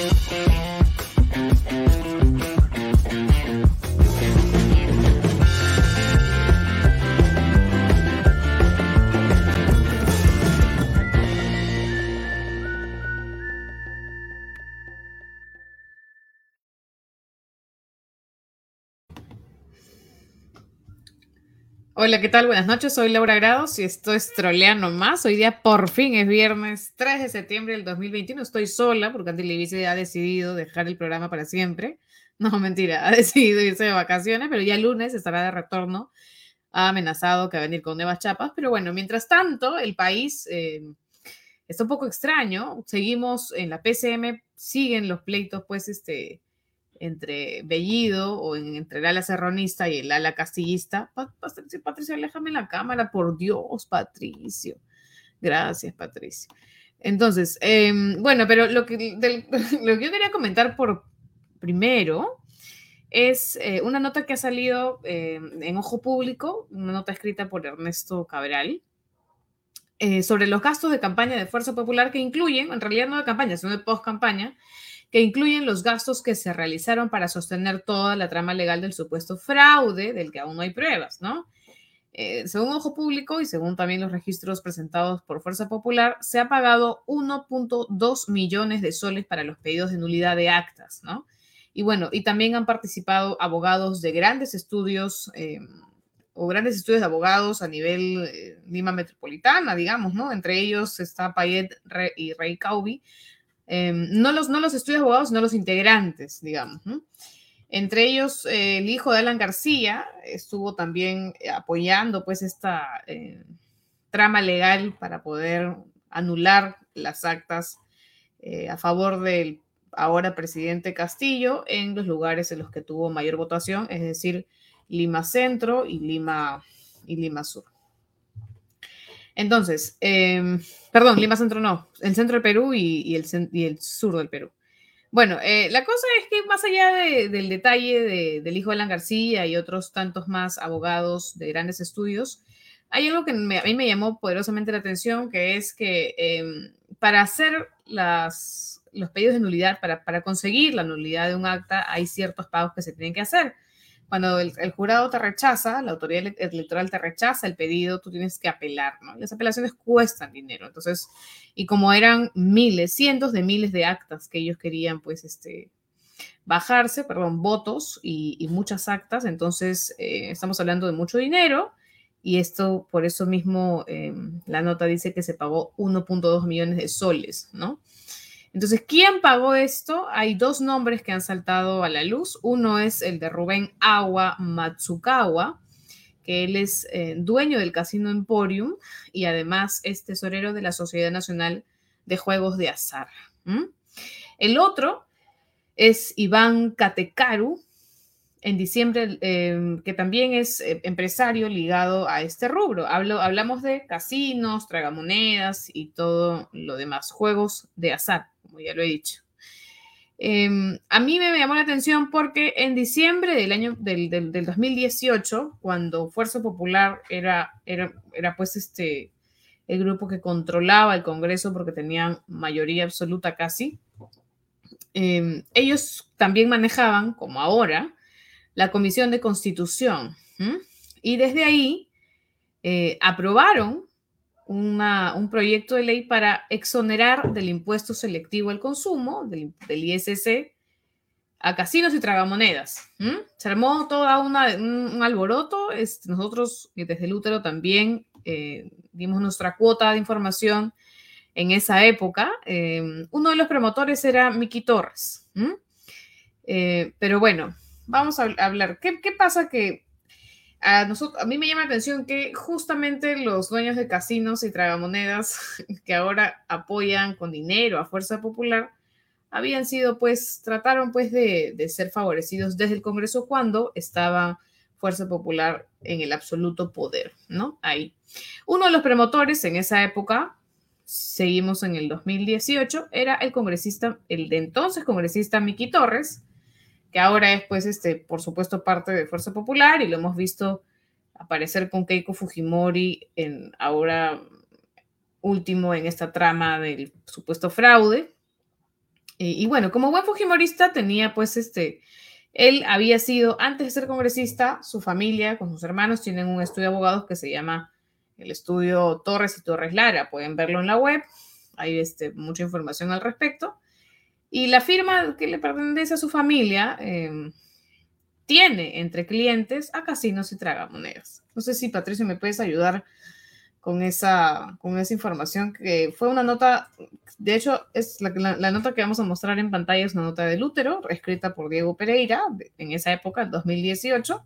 Thank you. Hola, ¿qué tal? Buenas noches, soy Laura Grados y esto es Troleano Más. Hoy día por fin es viernes 3 de septiembre del 2021. Estoy sola porque Andy Levice ha decidido dejar el programa para siempre. No, mentira, ha decidido irse de vacaciones, pero ya el lunes estará de retorno. Ha amenazado que va a venir con nuevas chapas, pero bueno, mientras tanto, el país eh, está un poco extraño. Seguimos en la PCM, siguen los pleitos, pues, este entre Bellido o entre el ala serronista y el ala castillista. Patricio, Patricio, la cámara, por Dios, Patricio. Gracias, Patricio. Entonces, em, bueno, pero lo que, lo que yo quería comentar por primero es eh, una nota que ha salido em, en Ojo Público, una nota escrita por Ernesto Cabral, eh, sobre los gastos de campaña de Fuerza Popular que incluyen, en realidad no de campaña, sino de post-campaña, que incluyen los gastos que se realizaron para sostener toda la trama legal del supuesto fraude del que aún no hay pruebas, ¿no? Eh, según Ojo Público y según también los registros presentados por Fuerza Popular, se ha pagado 1.2 millones de soles para los pedidos de nulidad de actas, ¿no? Y bueno, y también han participado abogados de grandes estudios eh, o grandes estudios de abogados a nivel eh, Lima Metropolitana, digamos, ¿no? Entre ellos está Payet y Rey Caubi, Em, no, los, no los estudios abogados, sino los integrantes, digamos. Entre ellos, eh, el hijo de Alan García estuvo también apoyando pues esta eh, trama legal para poder anular las actas eh, a favor del ahora presidente Castillo en los lugares en los que tuvo mayor votación, es decir, Lima Centro y Lima, y Lima Sur. Entonces, em, perdón, Lima Centro no, el centro del Perú y, el, sur del Perú. Bueno, eh, la cosa es que más allá del detalle del hijo de Alan García y otros tantos más abogados de grandes estudios, hay algo que a mí me llamó poderosamente la atención, que es que em, para hacer las, los pedidos de nulidad, para conseguir la nulidad de un acta, hay ciertos pagos que se tienen que hacer cuando el, jurado te rechaza, la autoridad electoral te rechaza el pedido, tú tienes que apelar, ¿no? Las apelaciones cuestan dinero. Entonces, y como eran miles, cientos de miles de actas que ellos querían, pues, este, bajarse, perdón, votos y, muchas actas, entonces eh, estamos hablando de mucho dinero y esto, por eso mismo, em, la nota dice que se pagó 1.2 millones de soles, ¿no? Entonces, ¿quién pagó esto? Hay dos nombres que han saltado a la luz. Uno es el de Rubén Awa Matsukawa, que él es eh, dueño del Casino Emporium y además es tesorero de la Sociedad Nacional de Juegos de Azar. El otro es Iván Katekaru, en diciembre, em, que también es eh, empresario ligado a este rubro. Hablamos de casinos, tragamonedas y todo lo demás, juegos de azar como ya lo he dicho. Em, a mí me llamó la atención porque en diciembre del año del, 2018, cuando Fuerza Popular era, era, era pues este el grupo que controlaba el Congreso porque tenían mayoría absoluta casi, em, ellos también manejaban, como ahora, la Comisión de Constitución. Y desde ahí eh, aprobaron un proyecto de ley para exonerar del impuesto selectivo al consumo, del, ISC, a casinos y tragamonedas. Se armó una, un, alboroto. Este, nosotros desde el útero también eh, dimos nuestra cuota de información en esa época. Em, uno de los promotores era Miki Torres. Eh, pero bueno, vamos a hablar. ¿Qué, ¿Qué, pasa que a, nosotros, a mí me llama la atención que justamente los dueños de casinos y tragamonedas que ahora apoyan con dinero a Fuerza Popular habían sido pues, trataron pues de, de ser favorecidos desde el Congreso cuando estaba Fuerza Popular en el absoluto poder, ¿no? Ahí. Uno de los promotores en esa época, seguimos en el 2018, era el congresista, el de entonces congresista Miki Torres, que ahora es, pues, este, por supuesto, parte de Fuerza Popular y lo hemos visto aparecer con Keiko Fujimori en ahora último en esta trama del supuesto fraude. Y, bueno, como buen fujimorista tenía pues este, él había sido, antes de ser congresista, su familia con sus hermanos tienen un estudio de abogados que se llama el estudio Torres y Torres Lara, pueden verlo en la web, hay este, mucha información al respecto. Y la firma que le pertenece a su familia em, tiene entre clientes a casinos y tragamonedas. No sé si Patricio me puedes ayudar con esa, con esa información que fue una nota, de hecho, es la, nota que vamos a mostrar en pantalla es una nota del útero, escrita por Diego Pereira en esa época, 2018,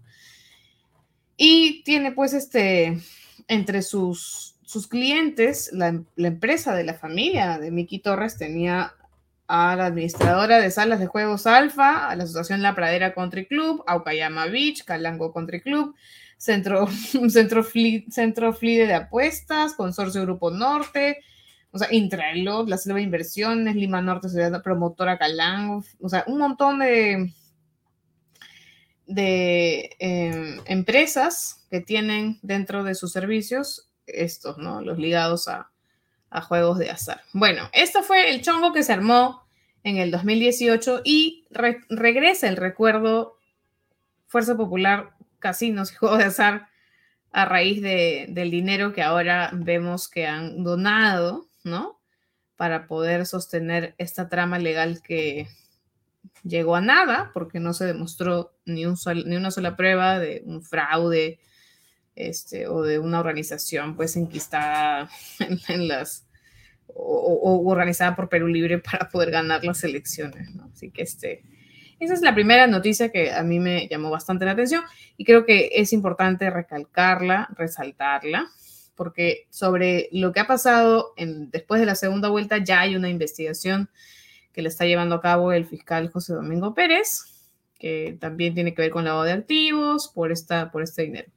y tiene pues este, entre sus, sus clientes, la empresa de la familia de Miki Torres tenía a la administradora de salas de juegos Alfa, a la Asociación La Pradera Country Club, Aukayama Beach, Calango Country Club, Centro, Centro, Fli, Flide de Apuestas, Consorcio Grupo Norte, o sea, Intraelo, la Selva Inversiones, Lima Norte, Ciudad Promotora Calango, o sea, un montón de, de eh, empresas que tienen dentro de sus servicios estos, ¿no? Los ligados a, a juegos de azar. Bueno, esto fue el chongo que se armó en el 2018 y regresa el recuerdo Fuerza Popular casinos y juegos de azar a raíz de, del dinero que ahora vemos que han donado, ¿no? Para poder sostener esta trama legal que llegó a nada, porque no se demostró ni, un ni una sola prueba de un fraude este, o de una organización pues enquistada en, las o, o, organizada por Perú Libre para poder ganar las elecciones, ¿no? Así que este, esa es la primera noticia que a mí me llamó bastante la atención y creo que es importante recalcarla, resaltarla, porque sobre lo que ha pasado en, después de la segunda vuelta ya hay una investigación que le está llevando a cabo el fiscal José Domingo Pérez, que también tiene que ver con lavado de activos por, esta, por este dinero.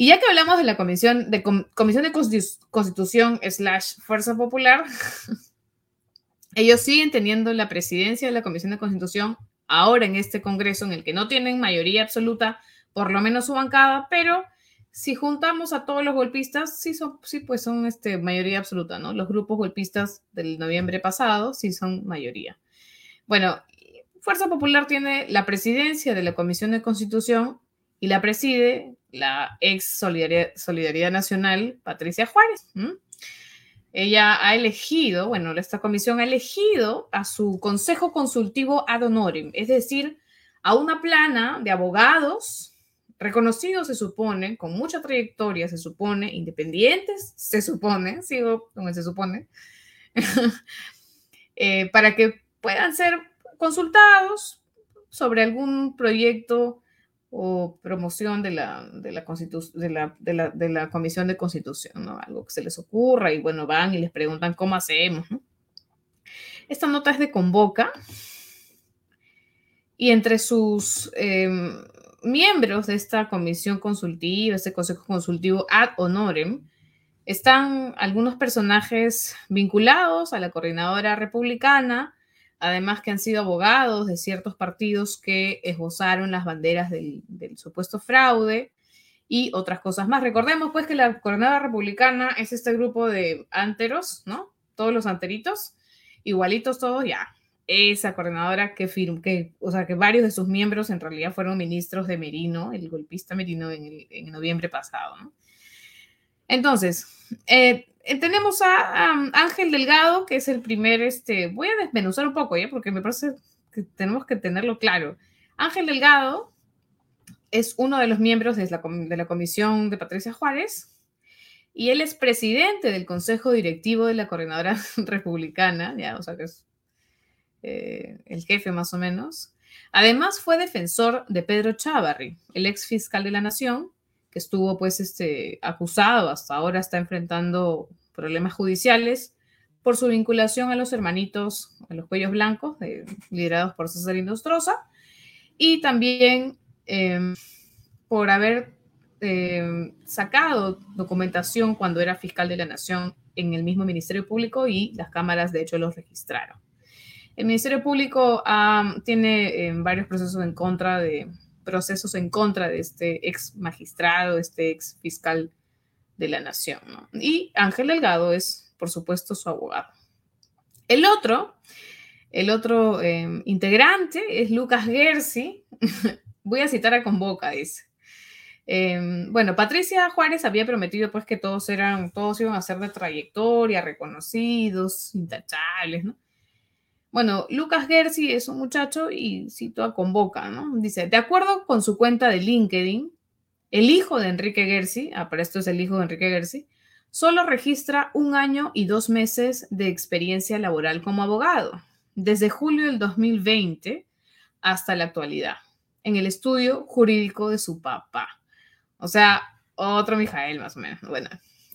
Y ya que hablamos de la Comisión de, comisión de Constitución slash Fuerza Popular, ellos siguen teniendo la presidencia de la Comisión de Constitución ahora en este Congreso en el que no tienen mayoría absoluta, por lo menos su bancada, pero si juntamos a todos los golpistas, sí, son, sí pues son este, mayoría absoluta, ¿no? Los grupos golpistas del noviembre pasado sí son mayoría. Bueno, Fuerza Popular tiene la presidencia de la Comisión de Constitución y la preside la ex Solidaridad, Nacional, Patricia Juárez ella ha elegido, bueno, esta comisión ha elegido a su consejo consultivo ad honorem, es decir, a una plana de abogados reconocidos, se supone, con mucha trayectoria, se supone, independientes, se supone, sigo como se supone, eh, para que puedan ser consultados sobre algún proyecto o promoción de la, de la, de la, de la, de la Comisión de Constitución, ¿no? Algo que se les ocurra y bueno, van y les preguntan cómo hacemos, Esta nota es de Convoca y entre sus em, miembros de esta comisión consultiva, este consejo consultivo ad honorem, están algunos personajes vinculados a la coordinadora republicana, además que han sido abogados de ciertos partidos que esbozaron las banderas del, supuesto fraude y otras cosas más. Recordemos pues que la coordinadora republicana es este grupo de anteros, ¿no? Todos los anteritos, igualitos todos, ya. Esa coordinadora que firmó, que, o sea, que varios de sus miembros en realidad fueron ministros de Merino, el golpista Merino en, en noviembre pasado, ¿no? Entonces, eh, tenemos a, Ángel Delgado, que es el primer, este, voy a desmenuzar un poco, ¿ya? Porque me parece que tenemos que tenerlo claro. Ángel Delgado es uno de los miembros de la, de la comisión de Patricia Juárez y él es presidente del consejo directivo de la coordinadora republicana, ya, o sea que es eh, el jefe más o menos. Además fue defensor de Pedro Chávarri, el ex fiscal de la nación, que estuvo pues este, acusado, hasta ahora está enfrentando problemas judiciales por su vinculación a los hermanitos, a los cuellos blancos, liderados por César Indostroza, y también em, por haber em, sacado documentación cuando era fiscal de la Nación en el mismo Ministerio Público y las cámaras de hecho los registraron. El Ministerio Público tiene em, varios procesos en contra de procesos en contra de este ex magistrado, este ex fiscal de la nación. Y Ángel Delgado es, por supuesto, su abogado. El otro El otro em, integrante es Lucas Gersi. Voy a citar a Convoca, dice. Em, bueno, Patricia Juárez había prometido pues que todos eran, todos iban a ser de trayectoria, reconocidos, intachables, ¿no? Bueno, Lucas Gersi es un muchacho y cito a Convoca, ¿no? Dice, de acuerdo con su cuenta de LinkedIn, el hijo de Enrique Gersi, ah, esto es el hijo de Enrique Gersi, solo registra un año y dos meses de experiencia laboral como abogado, desde julio del 2020 hasta la actualidad, en el estudio jurídico de su papá. O sea, otro Mijael más o menos. Bueno,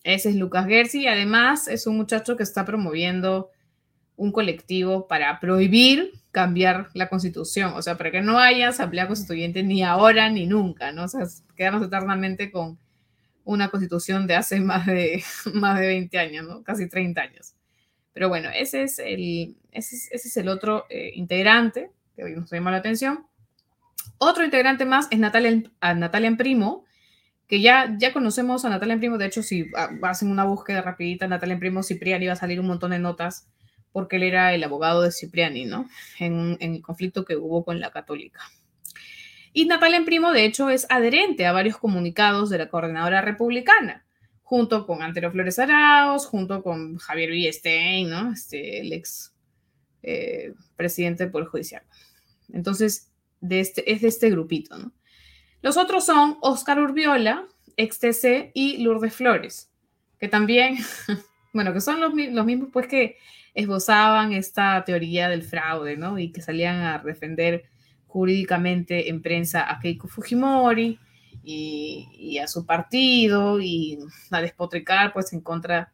ese es Lucas Gersi y además es un muchacho que está promoviendo un colectivo para prohibir cambiar la constitución, o sea, para que no haya asamblea constituyente ni ahora ni nunca, ¿no? O sea, quedarnos eternamente con una constitución de hace más de, más de 20 años, ¿no? Casi 30 años. Pero bueno, ese es el, ese es, el otro eh, integrante que hoy nos llama la atención. Otro integrante más es Natalia, Natalia Primo, que ya, ya conocemos a Natalia Primo. De hecho, si hacen una búsqueda rapidita, Natalia Primo, Cipriani va a salir un montón de notas porque él era el abogado de Cipriani, ¿no? En, el conflicto que hubo con la católica. Y Natalia Primo, de hecho, es adherente a varios comunicados de la coordinadora republicana, junto con Antero Flores Arauz, junto con Javier Villestein, ¿no? Este, el ex eh, presidente del Poder Judicial. Entonces, de este, es de este grupito, ¿no? Los otros son Oscar Urbiola, ex TC, y Lourdes Flores, que también, bueno, que son los, los mismos, pues, que esbozaban esta teoría del fraude, ¿no? Y que salían a defender jurídicamente en prensa a Keiko Fujimori y, a su partido y a despotricar pues en contra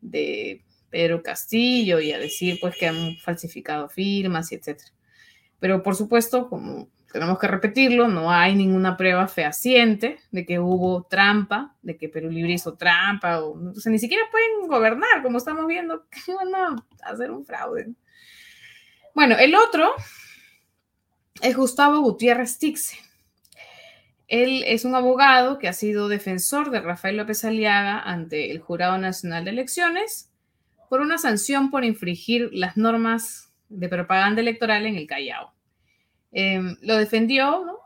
de Pedro Castillo y a decir pues que han falsificado firmas y etcétera. Pero por supuesto, como tenemos que repetirlo, no hay ninguna prueba fehaciente de que hubo trampa, de que Perú Libre hizo trampa, o, o sea, ni siquiera pueden gobernar, como estamos viendo, hacer un fraude. Bueno, el otro es Gustavo Gutiérrez Tixe. Él es un abogado que ha sido defensor de Rafael López Aliaga ante el Jurado Nacional de Elecciones por una sanción por infringir las normas de propaganda electoral en el Callao. Em, lo defendió,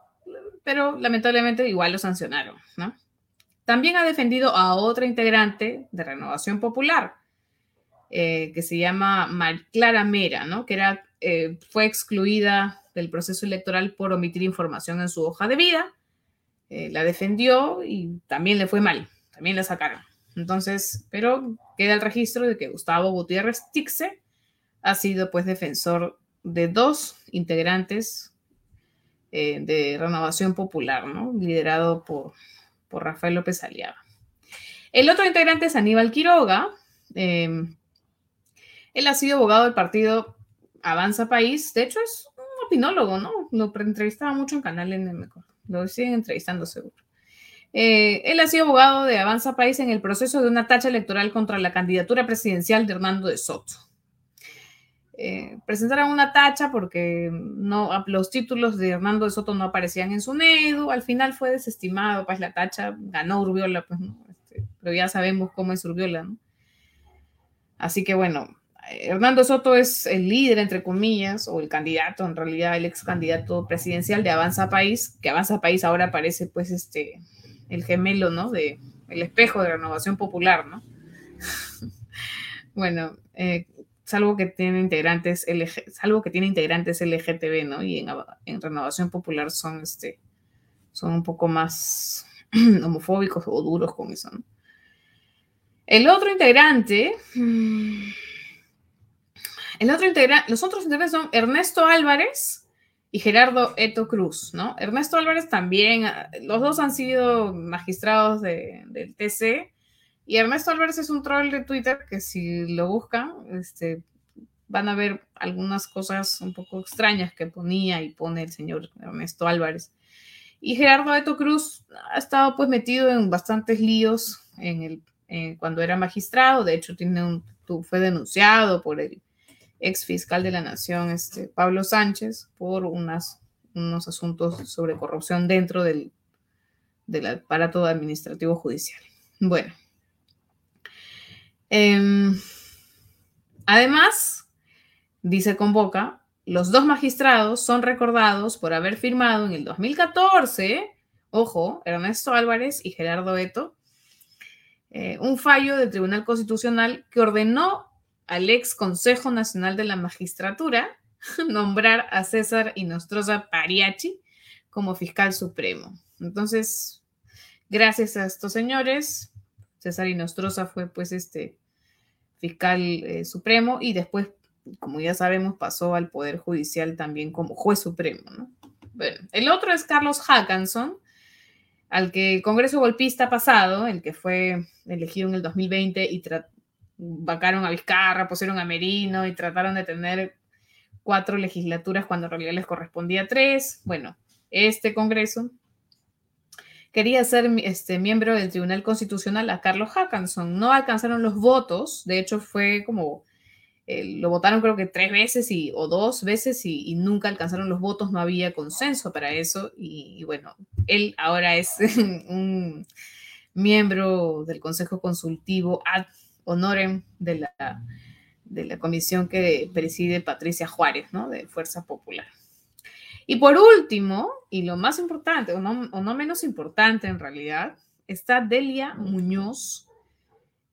pero lamentablemente igual lo sancionaron. También ha defendido a otra integrante de Renovación Popular, eh, que se llama Clara Mera, ¿no? que era, eh, fue excluida del proceso electoral por omitir información en su hoja de vida. Eh, la defendió y también le fue mal, también la sacaron. Entonces, pero queda el registro de que Gustavo Gutiérrez Tixe ha sido pues defensor de dos integrantes eh, de Renovación Popular, ¿no? Liderado por, por Rafael López Aliaga. El otro integrante es Aníbal Quiroga. Eh, él ha sido abogado del partido Avanza País. De hecho, es opinólogo, ¿no? Lo entrevistaba mucho en Canal N, Lo siguen entrevistando seguro. Eh, él ha sido abogado de Avanza País en el proceso de una tacha electoral contra la candidatura presidencial de Hernando de Soto. Eh, presentaron una tacha porque no, los títulos de Hernando de Soto no aparecían en su NEDU, al final fue desestimado, pues la tacha ganó Urbiola, pues, este, pero ya sabemos cómo es Urbiola, ¿no? Así que bueno, Hernando Soto es el líder, entre comillas, o el candidato, en realidad el ex candidato presidencial de Avanza País, que Avanza País ahora parece pues este, el gemelo, ¿no? De el espejo de renovación popular, ¿no? bueno, eh, salvo que tiene integrantes LG, salvo que tiene integrantes LGTB, ¿no? Y en, en renovación popular son este, son un poco más homofóbicos o duros con eso, ¿no? El otro integrante. El otro los otros integrantes son Ernesto Álvarez y Gerardo Eto Cruz, ¿no? Ernesto Álvarez también, ah, los dos han sido magistrados del TC y Ernesto Álvarez es un troll de Twitter que si lo buscan, este, van a ver algunas cosas un poco extrañas que ponía y pone el señor Ernesto Álvarez. Y Gerardo Eto Cruz ha estado pues metido en bastantes líos en el, cuando era magistrado, de hecho tiene un, fue denunciado por el ex fiscal de la Nación, este, Pablo Sánchez, por unas, unos asuntos sobre corrupción dentro del, del aparato administrativo judicial. Bueno. Em, además dice Convoca, los dos magistrados son recordados por haber firmado en el 2014, ojo, Ernesto Álvarez y Gerardo Eto, eh, un fallo del Tribunal Constitucional que ordenó al ex Consejo Nacional de la Magistratura nombrar a César Inostroza Pariachi como fiscal supremo. Entonces, gracias a estos señores, César Inostroza fue pues este fiscal eh, supremo y después, como ya sabemos, pasó al Poder Judicial también como juez supremo. Bueno, el otro es Carlos Hackanson, al que el Congreso golpista pasado, el que fue elegido en el 2020 y vacaron a Vizcarra, pusieron a Merino y trataron de tener cuatro legislaturas cuando en realidad les correspondía tres. Bueno, este Congreso quería ser este, miembro del Tribunal Constitucional a Carlos Hackanson. No alcanzaron los votos, de hecho fue como, eh, lo votaron creo que tres veces y, o dos veces y, nunca alcanzaron los votos, no había consenso para eso y, bueno, él ahora es un miembro del Consejo Consultivo ad honorem de la, de la comisión que preside Patricia Juárez, ¿no? De Fuerza Popular. Y por último, y lo más importante, o no, menos importante en realidad, está Delia Muñoz,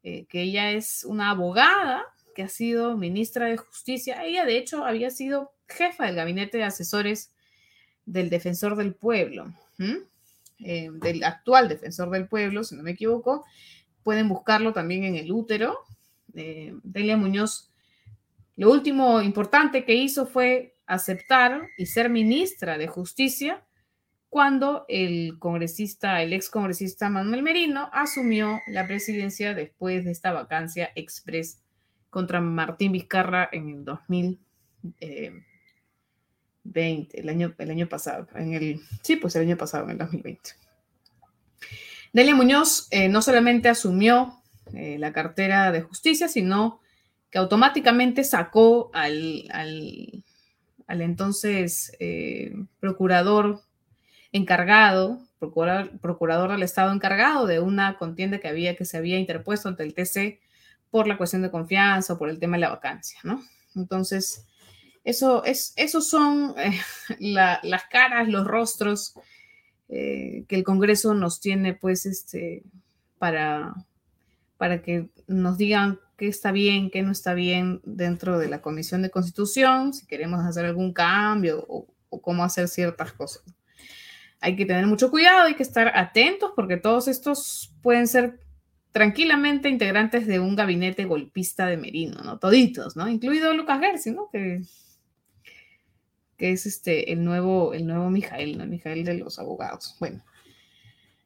eh, que ella es una abogada que ha sido ministra de Justicia. Ella, de hecho, había sido jefa del gabinete de asesores del defensor del pueblo, eh, del actual defensor del pueblo, si no me equivoco. Pueden buscarlo también en el útero. Eh, Delia Muñoz, lo último importante que hizo fue aceptar y ser ministra de Justicia cuando el congresista, el ex congresista Manuel Merino asumió la presidencia después de esta vacancia express contra Martín Vizcarra en el 2020, el año, el año pasado, en el, sí, pues el año pasado, en el 2020. Delia Muñoz eh, no solamente asumió eh, la cartera de justicia, sino que automáticamente sacó al al entonces eh, procurador encargado, procurador, procurador del Estado encargado de una contienda que, había, que se había interpuesto ante el TC por la cuestión de confianza o por el tema de la vacancia, ¿no? Entonces, eso es, esos son eh, las caras, los rostros eh, que el Congreso nos tiene, pues, este, para, para que nos digan qué está bien, qué no está bien dentro de la Comisión de Constitución, si queremos hacer algún cambio o, cómo hacer ciertas cosas. Hay que tener mucho cuidado, hay que estar atentos porque todos estos pueden ser tranquilamente integrantes de un gabinete golpista de Merino, ¿no? Toditos, ¿no? Incluido Lucas Gersi, ¿no? Que, que es este, el nuevo, el nuevo Mijael, ¿no? Mijael de los abogados. Bueno.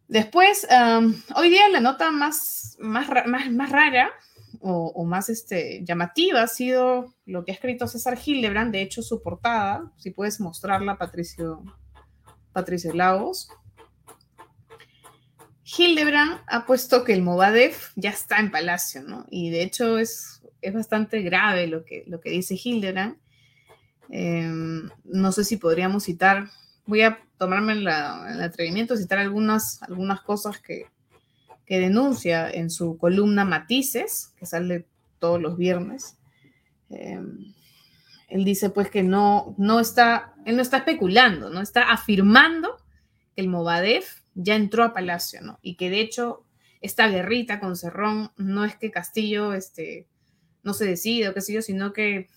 Después, hoy día la nota más, más, más, más rara o, más este, llamativa ha sido lo que ha escrito César Hildebrand, de hecho su portada, si puedes mostrarla, Patricio, Patricio Lagos. Hildebrand ha puesto que el Movadef ya está en Palacio, ¿no? Y de hecho es, es bastante grave lo que, lo que dice Hildebrand. Em, no sé si podríamos citar, voy a tomarme el atrevimiento de citar algunas, algunas cosas que, que denuncia en su columna Matices, que sale todos los viernes. Em, él dice pues que no, no está, él no está especulando, no está afirmando que el Movadef ya entró a Palacio, ¿no? Y que de hecho esta guerrita con Cerrón no es que Castillo este, no se decide o qué sé yo, sino que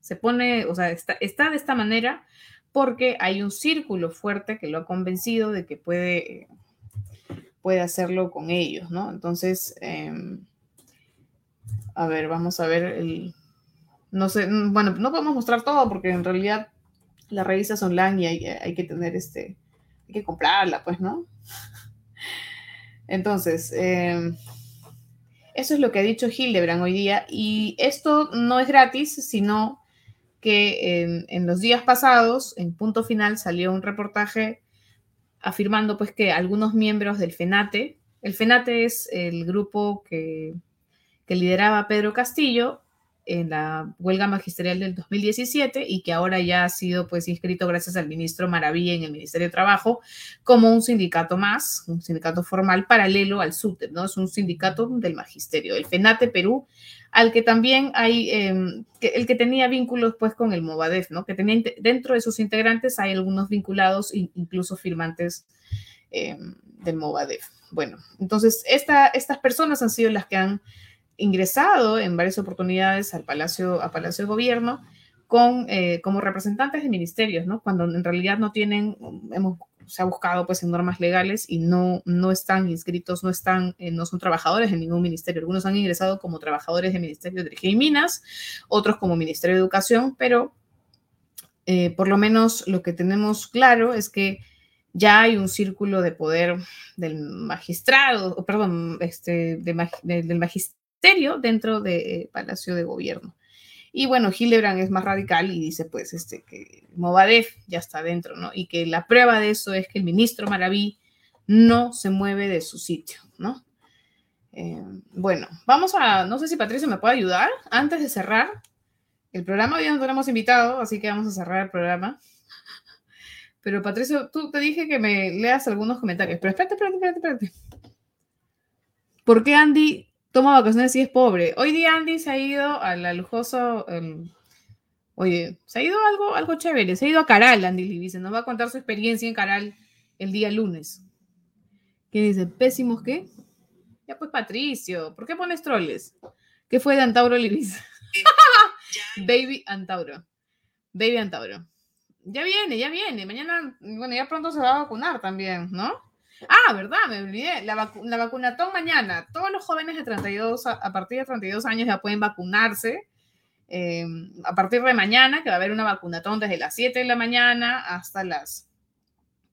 se pone, o sea, está, está de esta manera porque hay un círculo fuerte que lo ha convencido de que puede puede hacerlo con ellos, ¿no? Entonces, em, a ver, vamos a ver el... No sé, mm, bueno, no podemos mostrar todo porque en realidad la revista es online y hay, que tener este, hay que comprarla, pues, ¿no? Entonces, em, eso es lo que ha dicho Hildebrand hoy día y esto no es gratis, sino que en los días pasados, en punto final, salió un reportaje afirmando pues que algunos miembros del FENATE, el FENATE es el grupo que, lideraba Pedro Castillo, en la huelga magisterial del 2017 y que ahora ya ha sido pues inscrito gracias al ministro Maravilla en el Ministerio de Trabajo como un sindicato más, un sindicato formal paralelo al SUTEP, ¿no? Es un sindicato del magisterio, el FENATE Perú, al que también hay, em, el que tenía vínculos pues con el Movadef, ¿no? Que tenía dentro de sus integrantes hay algunos vinculados, incluso firmantes em, del Movadef. Bueno, entonces esta, estas personas han sido las que han ingresado en varias oportunidades al Palacio, a Palacio de Gobierno con, eh, como representantes de ministerios, ¿no? Cuando en realidad no tienen, hemos, se ha buscado pues en normas legales y no, no están inscritos, no están, eh, no son trabajadores en ningún ministerio. Algunos han ingresado como trabajadores del Ministerio de Energía y Minas, otros como Ministerio de Educación, pero eh, por lo menos lo que tenemos claro es que ya hay un círculo de poder del magistrado, perdón, este, del magistrado dentro del eh, Palacio de Gobierno. Y bueno, Hildebrand es más radical y dice pues este, que Movadef ya está dentro, ¿no? Y que la prueba de eso es que el ministro Maraví no se mueve de su sitio, ¿no? Eh, bueno, vamos a, no sé si Patricio me puede ayudar antes de cerrar el programa. Hoy no tenemos invitado, así que vamos a cerrar el programa. Pero Patricio, tú te dije que me leas algunos comentarios, pero espérate, espérate, espérate, espérate. ¿Por qué Andy toma vacaciones y es pobre. Hoy día Andy se ha ido a la lujoso. oye, se ha ido algo, algo chévere. Se ha ido a Caral, Andy dice. Nos va a contar su experiencia en Caral el día lunes. ¿Qué dice? ¿Pésimos qué? Ya pues, Patricio. ¿Por qué pones troles? ¿Qué fue de Antauro Libis? Baby Antauro. Baby Antauro. Ya viene, ya viene. Mañana, bueno, ya pronto se va a vacunar también, ¿no? Ah, ¿verdad? Me olvidé. La, vacunatón mañana. Todos los jóvenes de 32, a, partir de 32 años ya pueden vacunarse. Eh, a partir de mañana, que va a haber una vacunatón desde las 7 de la mañana hasta las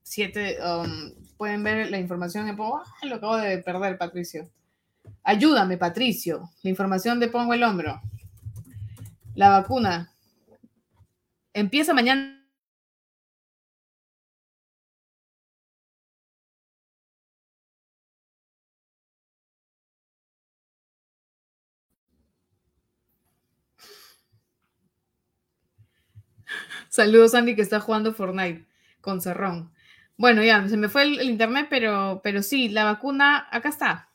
7. Um, pueden ver la información en Pongo. lo acabo de perder, Patricio. Ayúdame, Patricio. La información de Pongo el Hombro. La vacuna empieza mañana Saludos, Andy, que está jugando Fortnite con Cerrón. Bueno, ya, se me fue el, internet, pero, pero sí, la vacuna, acá está.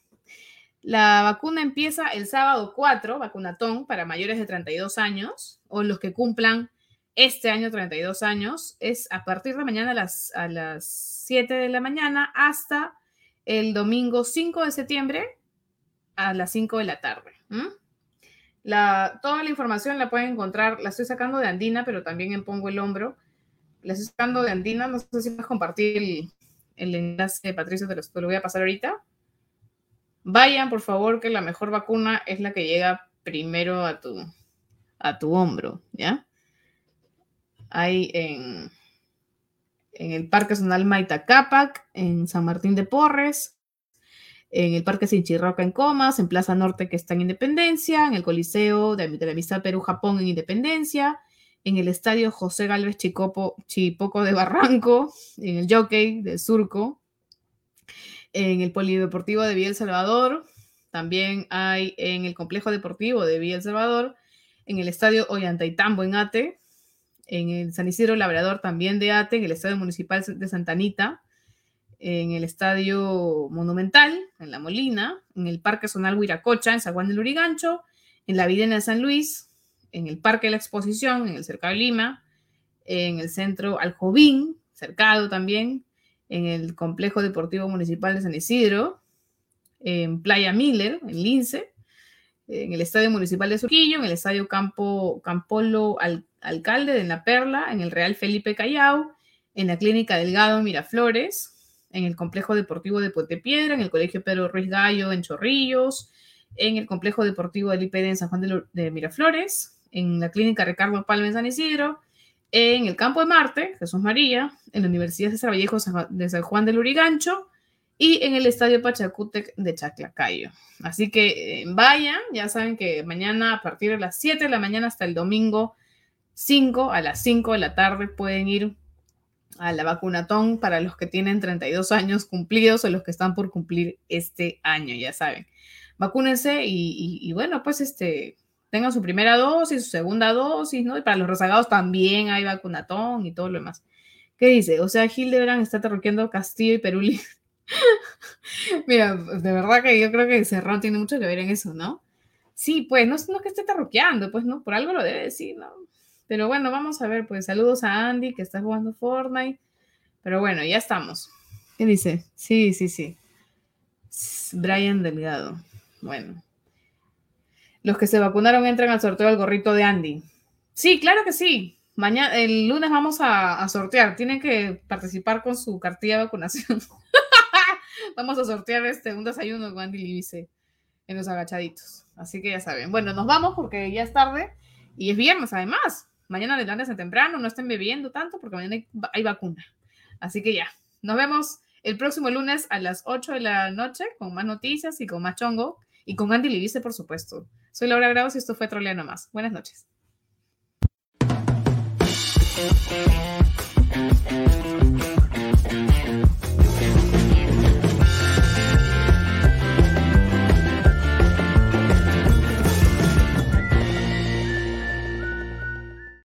La vacuna empieza el sábado 4, vacunatón para mayores de 32 años o los que cumplan este año 32 años. Es a partir de mañana a las, a las 7 de la mañana hasta el domingo 5 de septiembre a las 5 de la tarde toda la información la pueden encontrar, la estoy sacando de Andina, pero también en Pongo el Hombro. La estoy sacando de Andina, no sé si puedes compartir el, enlace, Patricio, te lo, te lo voy a pasar ahorita. Vayan, por favor, que la mejor vacuna es la que llega primero a tu, a tu hombro, ¿ya? Hay en, en el Parque Zonal Maita Capac, en San Martín de Porres, en el Parque Sinchirroca en Comas, en Plaza Norte que está en Independencia, en el Coliseo de, la Amistad Perú-Japón en Independencia, en el Estadio José Galvez Chicopo, Chipoco de Barranco, en el Jockey de Surco, en el Polideportivo de Villa El Salvador, también hay en el Complejo Deportivo de Villa El Salvador, en el Estadio Ollantaytambo en Ate, en el San Isidro Labrador también de Ate, en el Estadio Municipal de Santa Anita, en el Estadio Monumental, en La Molina, en el Parque Zonal Huiracocha, en San del Urigancho, en la Videna de San Luis, en el Parque de la Exposición, en el Cercado de Lima, en el Centro Aljovín, cercado también, en el Complejo Deportivo Municipal de San Isidro, en Playa Miller, en Lince, en el Estadio Municipal de Surquillo, en el Estadio Campo, Campolo Alcalde de La Perla, en el Real Felipe Callao, en la Clínica Delgado Miraflores, en el Complejo Deportivo de Puente Piedra, en el Colegio Pedro Ruiz Gallo en Chorrillos, en el Complejo Deportivo del IPD en San Juan de, Miraflores, en la Clínica Ricardo Palma en San Isidro, en el Campo de Marte, Jesús María, en la Universidad de Vallejo de San Juan del Urigancho y en el Estadio Pachacútec de Chaclacayo. Así que eh, vayan, ya saben que mañana a partir de las 7 de la mañana hasta el domingo 5 a las 5 de la tarde pueden ir a la vacunatón para los que tienen 32 años cumplidos o los que están por cumplir este año, ya saben. Vacúnense y, bueno, pues este, tengan su primera dosis, su segunda dosis, ¿no? Y para los rezagados también hay vacunatón y todo lo demás. ¿Qué dice? O sea, Hildebrand está terroqueando Castillo y Peruli. Mira, de verdad que yo creo que Cerrón tiene mucho que ver en eso, ¿no? Sí, pues, no, no es que esté terroqueando, pues, ¿no? Por algo lo debe decir, ¿no? Pero bueno, vamos a ver, pues, saludos a Andy que está jugando Fortnite. Pero bueno, ya estamos. ¿Qué dice? Sí, sí, sí. Brian Delgado. Bueno. Los que se vacunaron entran al sorteo del gorrito de Andy. Sí, claro que sí. Mañana, el lunes vamos a, sortear. Tienen que participar con su cartilla de vacunación. vamos a sortear este, un desayuno con Andy Libice en los agachaditos. Así que ya saben. Bueno, nos vamos porque ya es tarde y es viernes además. Mañana levantense temprano, no estén bebiendo tanto porque mañana hay, vacuna. Así que ya, nos vemos el próximo lunes a las 8 de la noche con más noticias y con más chongo y con Andy Libice, por supuesto. Soy Laura Graus y esto fue Trolea Más. Buenas noches.